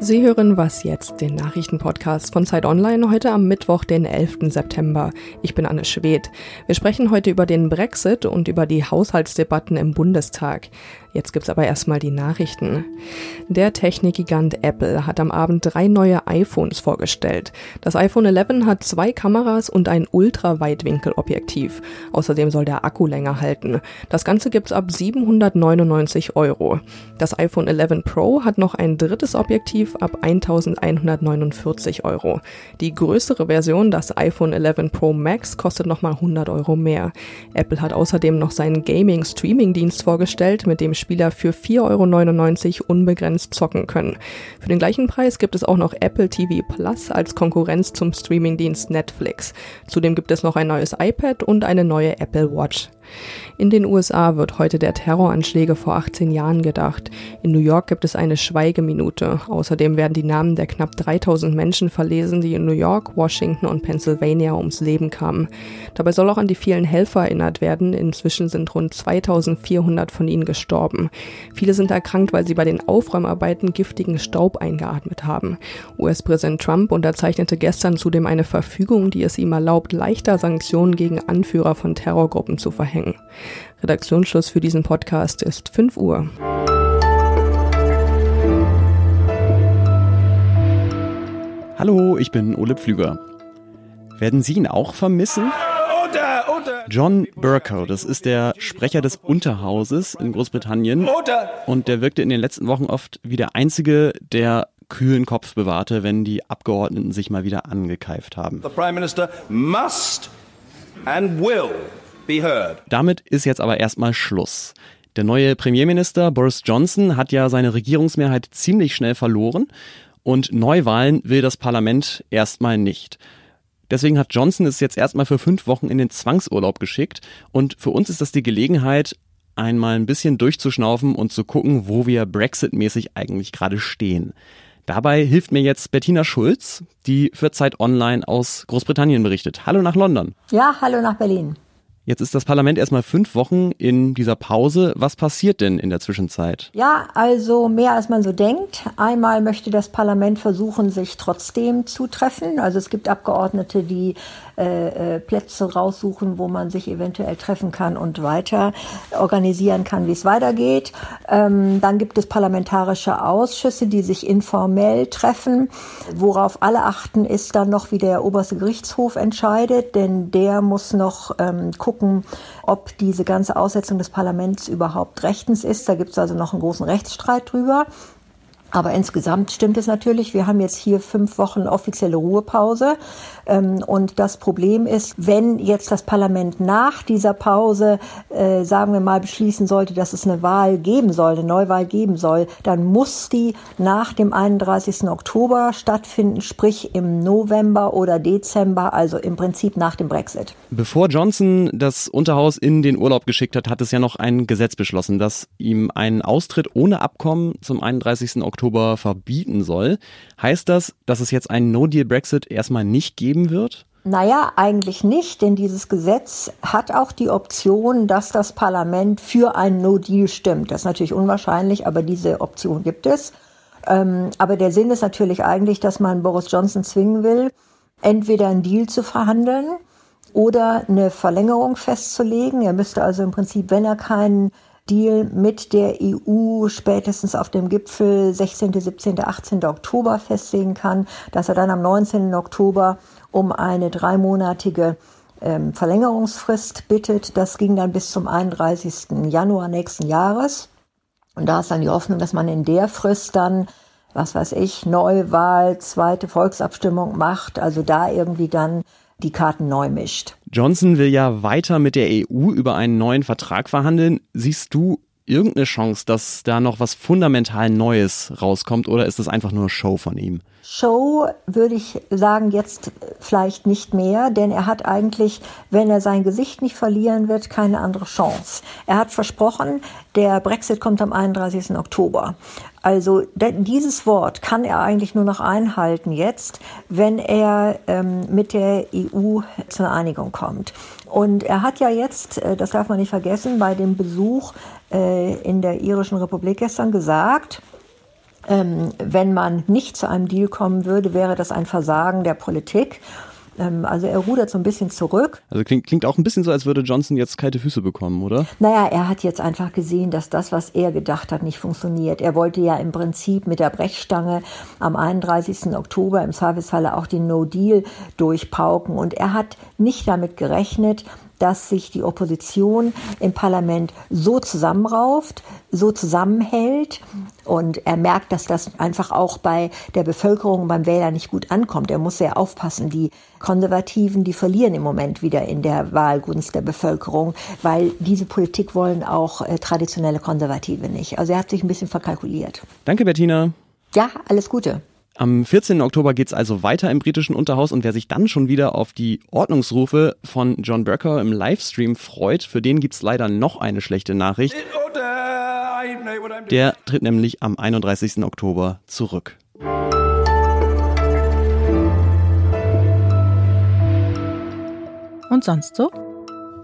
Sie hören Was jetzt, den Nachrichtenpodcast von Zeit Online, heute am Mittwoch, den 11. September. Ich bin Anne Schwedt. Wir sprechen heute über den Brexit und über die Haushaltsdebatten im Bundestag. Jetzt gibt's aber erstmal die Nachrichten. Der Technikgigant Apple hat am Abend drei neue iPhones vorgestellt. Das iPhone 11 hat zwei Kameras und ein Ultraweitwinkelobjektiv. Außerdem soll der Akku länger halten. Das Ganze gibt's ab 799 Euro. Das iPhone 11 Pro hat noch ein drittes Objektiv ab 1149 Euro. Die größere Version, das iPhone 11 Pro Max, kostet nochmal 100 Euro mehr. Apple hat außerdem noch seinen Gaming-Streaming-Dienst vorgestellt, mit dem Spieler für 4,99 Euro unbegrenzt zocken können. Für den gleichen Preis gibt es auch noch Apple TV Plus als Konkurrenz zum Streamingdienst Netflix. Zudem gibt es noch ein neues iPad und eine neue Apple Watch. In den USA wird heute der Terroranschläge vor 18 Jahren gedacht. In New York gibt es eine Schweigeminute. Außerdem werden die Namen der knapp 3000 Menschen verlesen, die in New York, Washington und Pennsylvania ums Leben kamen. Dabei soll auch an die vielen Helfer erinnert werden. Inzwischen sind rund 2400 von ihnen gestorben. Viele sind erkrankt, weil sie bei den Aufräumarbeiten giftigen Staub eingeatmet haben. US-Präsident Trump unterzeichnete gestern zudem eine Verfügung, die es ihm erlaubt, leichter Sanktionen gegen Anführer von Terrorgruppen zu verhängen hängen. Redaktionsschluss für diesen Podcast ist 5 Uhr. Hallo, ich bin Ole Pflüger. Werden Sie ihn auch vermissen? John Burko, das ist der Sprecher des Unterhauses in Großbritannien. Und der wirkte in den letzten Wochen oft wie der Einzige, der kühlen Kopf bewahrte, wenn die Abgeordneten sich mal wieder angekeift haben. The Prime Minister must and will. Damit ist jetzt aber erstmal Schluss. Der neue Premierminister Boris Johnson hat ja seine Regierungsmehrheit ziemlich schnell verloren und Neuwahlen will das Parlament erstmal nicht. Deswegen hat Johnson es jetzt erstmal für fünf Wochen in den Zwangsurlaub geschickt und für uns ist das die Gelegenheit, einmal ein bisschen durchzuschnaufen und zu gucken, wo wir Brexit-mäßig eigentlich gerade stehen. Dabei hilft mir jetzt Bettina Schulz, die für Zeit Online aus Großbritannien berichtet. Hallo nach London. Ja, hallo nach Berlin. Jetzt ist das Parlament erstmal fünf Wochen in dieser Pause. Was passiert denn in der Zwischenzeit? Ja, also mehr als man so denkt. Einmal möchte das Parlament versuchen, sich trotzdem zu treffen. Also es gibt Abgeordnete, die äh, äh, Plätze raussuchen, wo man sich eventuell treffen kann und weiter organisieren kann, wie es weitergeht. Ähm, dann gibt es parlamentarische Ausschüsse, die sich informell treffen. Worauf alle achten, ist dann noch, wie der oberste Gerichtshof entscheidet, denn der muss noch ähm, gucken, ob diese ganze Aussetzung des Parlaments überhaupt rechtens ist. Da gibt es also noch einen großen Rechtsstreit drüber. Aber insgesamt stimmt es natürlich. Wir haben jetzt hier fünf Wochen offizielle Ruhepause. Ähm, und das Problem ist, wenn jetzt das Parlament nach dieser Pause, äh, sagen wir mal, beschließen sollte, dass es eine Wahl geben soll, eine Neuwahl geben soll, dann muss die nach dem 31. Oktober stattfinden, sprich im November oder Dezember, also im Prinzip nach dem Brexit. Bevor Johnson das Unterhaus in den Urlaub geschickt hat, hat es ja noch ein Gesetz beschlossen, das ihm einen Austritt ohne Abkommen zum 31. Oktober Oktober verbieten soll. Heißt das, dass es jetzt einen No-Deal-Brexit erstmal nicht geben wird? Naja, eigentlich nicht, denn dieses Gesetz hat auch die Option, dass das Parlament für ein No-Deal stimmt. Das ist natürlich unwahrscheinlich, aber diese Option gibt es. Ähm, aber der Sinn ist natürlich eigentlich, dass man Boris Johnson zwingen will, entweder einen Deal zu verhandeln oder eine Verlängerung festzulegen. Er müsste also im Prinzip, wenn er keinen Deal mit der EU spätestens auf dem Gipfel 16., 17., 18. Oktober festlegen kann, dass er dann am 19. Oktober um eine dreimonatige ähm, Verlängerungsfrist bittet. Das ging dann bis zum 31. Januar nächsten Jahres. Und da ist dann die Hoffnung, dass man in der Frist dann, was weiß ich, Neuwahl, zweite Volksabstimmung macht, also da irgendwie dann die Karten neu mischt. Johnson will ja weiter mit der EU über einen neuen Vertrag verhandeln. Siehst du irgendeine Chance, dass da noch was fundamental Neues rauskommt oder ist das einfach nur Show von ihm? Show würde ich sagen jetzt vielleicht nicht mehr, denn er hat eigentlich, wenn er sein Gesicht nicht verlieren wird, keine andere Chance. Er hat versprochen, der Brexit kommt am 31. Oktober. Also dieses Wort kann er eigentlich nur noch einhalten jetzt, wenn er ähm, mit der EU zu einer Einigung kommt. Und er hat ja jetzt, äh, das darf man nicht vergessen, bei dem Besuch äh, in der irischen Republik gestern gesagt, Ähm, wenn man nicht zu einem Deal kommen würde, wäre das ein Versagen der Politik. Ähm, also er rudert so ein bisschen zurück. Also klingt, klingt auch ein bisschen so, als würde Johnson jetzt kalte Füße bekommen, oder? Naja, er hat jetzt einfach gesehen, dass das, was er gedacht hat, nicht funktioniert. Er wollte ja im Prinzip mit der Brechstange am 31. Oktober im Servicehalle auch den No-Deal durchpauken. Und er hat nicht damit gerechnet, dass sich die Opposition im Parlament so zusammenrauft, so zusammenhält. Und er merkt, dass das einfach auch bei der Bevölkerung, beim Wähler nicht gut ankommt. Er muss sehr aufpassen. Die Konservativen, die verlieren im Moment wieder in der Wahlgunst der Bevölkerung, weil diese Politik wollen auch äh, traditionelle Konservative nicht. Also er hat sich ein bisschen verkalkuliert. Danke, Bettina. Ja, alles Gute. Am 14. Oktober geht es also weiter im britischen Unterhaus und wer sich dann schon wieder auf die Ordnungsrufe von John Burker im Livestream freut, für den gibt es leider noch eine schlechte Nachricht. Der tritt nämlich am 31. Oktober zurück. Und sonst so?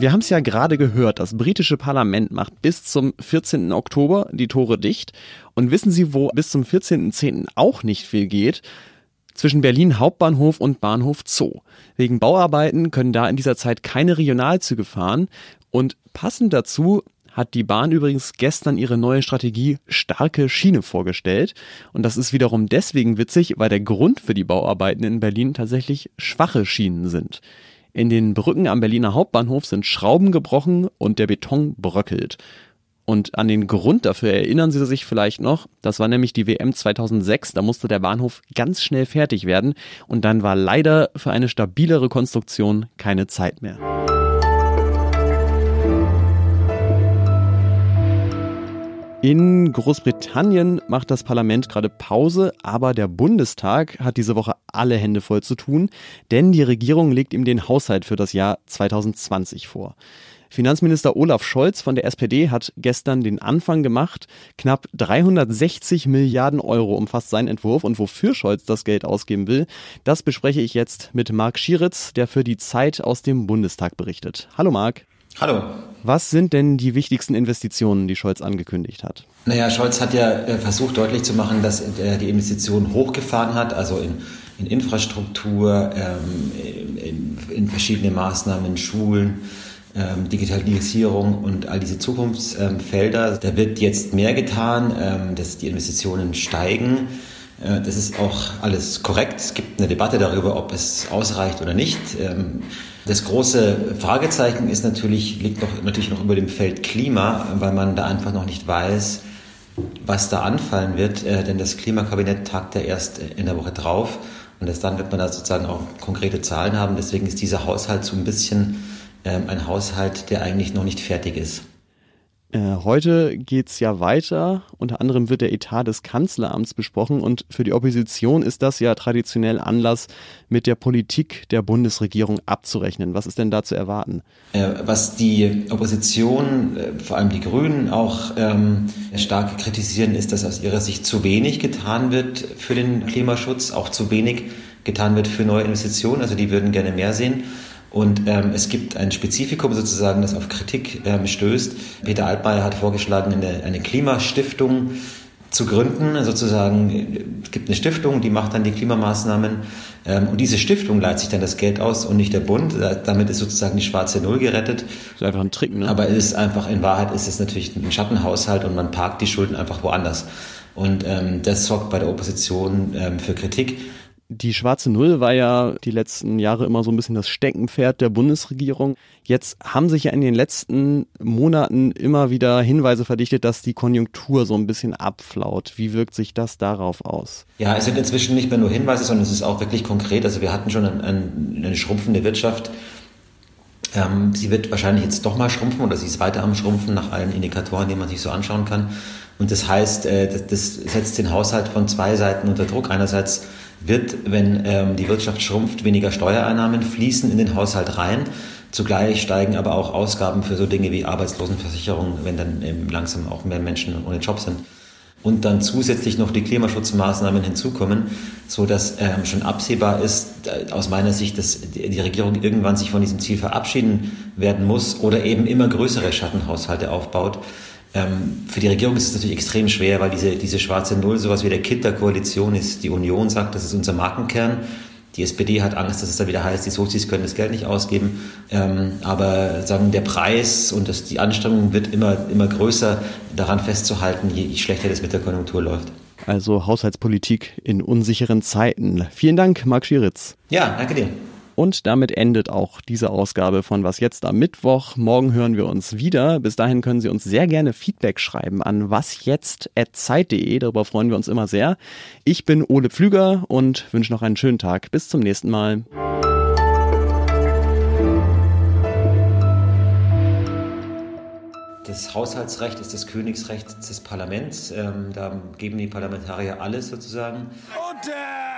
Wir haben es ja gerade gehört, das britische Parlament macht bis zum 14. Oktober die Tore dicht. Und wissen Sie, wo bis zum 14.10. auch nicht viel geht? Zwischen Berlin Hauptbahnhof und Bahnhof Zoo. Wegen Bauarbeiten können da in dieser Zeit keine Regionalzüge fahren. Und passend dazu hat die Bahn übrigens gestern ihre neue Strategie starke Schiene vorgestellt. Und das ist wiederum deswegen witzig, weil der Grund für die Bauarbeiten in Berlin tatsächlich schwache Schienen sind. In den Brücken am Berliner Hauptbahnhof sind Schrauben gebrochen und der Beton bröckelt. Und an den Grund dafür erinnern Sie sich vielleicht noch. Das war nämlich die WM 2006. Da musste der Bahnhof ganz schnell fertig werden. Und dann war leider für eine stabilere Konstruktion keine Zeit mehr. In Großbritannien macht das Parlament gerade Pause, aber der Bundestag hat diese Woche alle Hände voll zu tun, denn die Regierung legt ihm den Haushalt für das Jahr 2020 vor. Finanzminister Olaf Scholz von der SPD hat gestern den Anfang gemacht. Knapp 360 Milliarden Euro umfasst sein Entwurf und wofür Scholz das Geld ausgeben will, das bespreche ich jetzt mit Marc Schieritz, der für die Zeit aus dem Bundestag berichtet. Hallo Marc. Hallo. Was sind denn die wichtigsten Investitionen, die Scholz angekündigt hat? Naja, Scholz hat ja äh, versucht deutlich zu machen, dass er die Investitionen hochgefahren hat, also in, in Infrastruktur, ähm, in, in, verschiedene Maßnahmen, in Schulen, ähm, Digitalisierung und all diese Zukunftsfelder. Da wird jetzt mehr getan, ähm, dass die Investitionen steigen. Äh, das ist auch alles korrekt. Es gibt eine Debatte darüber, ob es ausreicht oder nicht. Ähm, das große Fragezeichen ist natürlich, liegt noch, natürlich noch über dem Feld Klima, weil man da einfach noch nicht weiß, was da anfallen wird. Äh, denn das Klimakabinett tagt ja erst in der Woche drauf. Und erst dann wird man da sozusagen auch konkrete Zahlen haben. Deswegen ist dieser Haushalt so ein bisschen ähm, ein Haushalt, der eigentlich noch nicht fertig ist. Äh, heute geht's ja weiter. Unter anderem wird der Etat des Kanzleramts besprochen und für die Opposition ist das ja traditionell Anlass, mit der Politik der Bundesregierung abzurechnen. Was ist denn da zu erwarten? Äh, was die Opposition, äh, vor allem die Grünen, auch ähm, stark kritisieren, ist, dass aus ihrer Sicht zu wenig getan wird für den Klimaschutz, auch zu wenig getan wird für neue Investitionen. Also die würden gerne mehr sehen. Und ähm, es gibt ein Spezifikum sozusagen, das auf Kritik ähm, stößt. Peter Altmaier hat vorgeschlagen, eine, eine Klimastiftung zu gründen. Sozusagen, es gibt eine Stiftung, die macht dann die Klimamaßnahmen. Ähm, und diese Stiftung leitet sich dann das Geld aus und nicht der Bund. Damit ist sozusagen die schwarze Null gerettet. Das ist einfach ein Trick, ne? Aber es ist einfach, in Wahrheit ist es natürlich ein Schattenhaushalt und man parkt die Schulden einfach woanders. Und ähm, das sorgt bei der Opposition ähm, für Kritik. Die schwarze Null war ja die letzten Jahre immer so ein bisschen das Steckenpferd der Bundesregierung. Jetzt haben sich ja in den letzten Monaten immer wieder Hinweise verdichtet, dass die Konjunktur so ein bisschen abflaut. Wie wirkt sich das darauf aus? Ja, es sind inzwischen nicht mehr nur Hinweise, sondern es ist auch wirklich konkret. Also wir hatten schon ein, ein, eine schrumpfende Wirtschaft. Ähm, sie wird wahrscheinlich jetzt doch mal schrumpfen oder sie ist weiter am Schrumpfen nach allen Indikatoren, die man sich so anschauen kann. Und das heißt, äh, das, das setzt den Haushalt von zwei Seiten unter Druck. Einerseits wird, wenn ähm, die Wirtschaft schrumpft, weniger Steuereinnahmen fließen in den Haushalt rein. Zugleich steigen aber auch Ausgaben für so Dinge wie Arbeitslosenversicherung, wenn dann ähm, langsam auch mehr Menschen ohne Job sind. Und dann zusätzlich noch die Klimaschutzmaßnahmen hinzukommen, so dass ähm, schon absehbar ist, äh, aus meiner Sicht, dass die Regierung irgendwann sich von diesem Ziel verabschieden werden muss oder eben immer größere Schattenhaushalte aufbaut Ähm, für die Regierung ist es natürlich extrem schwer, weil diese, diese schwarze Null sowas wie der Kit der Koalition ist. Die Union sagt, das ist unser Markenkern. Die SPD hat Angst, dass es da wieder heißt, die Sozis können das Geld nicht ausgeben. Ähm, aber sagen, der Preis und das, die Anstrengung wird immer, immer größer, daran festzuhalten, je, je schlechter das mit der Konjunktur läuft. Also Haushaltspolitik in unsicheren Zeiten. Vielen Dank, Marc Schieritz. Ja, danke dir. Und damit endet auch diese Ausgabe von Was jetzt am Mittwoch. Morgen hören wir uns wieder. Bis dahin können Sie uns sehr gerne Feedback schreiben an wasjetzt.zeit.de. Darüber freuen wir uns immer sehr. Ich bin Ole Pflüger und wünsche noch einen schönen Tag. Bis zum nächsten Mal. Das Haushaltsrecht ist das Königsrecht des Parlaments. Ähm, da geben die Parlamentarier alles sozusagen. Und, äh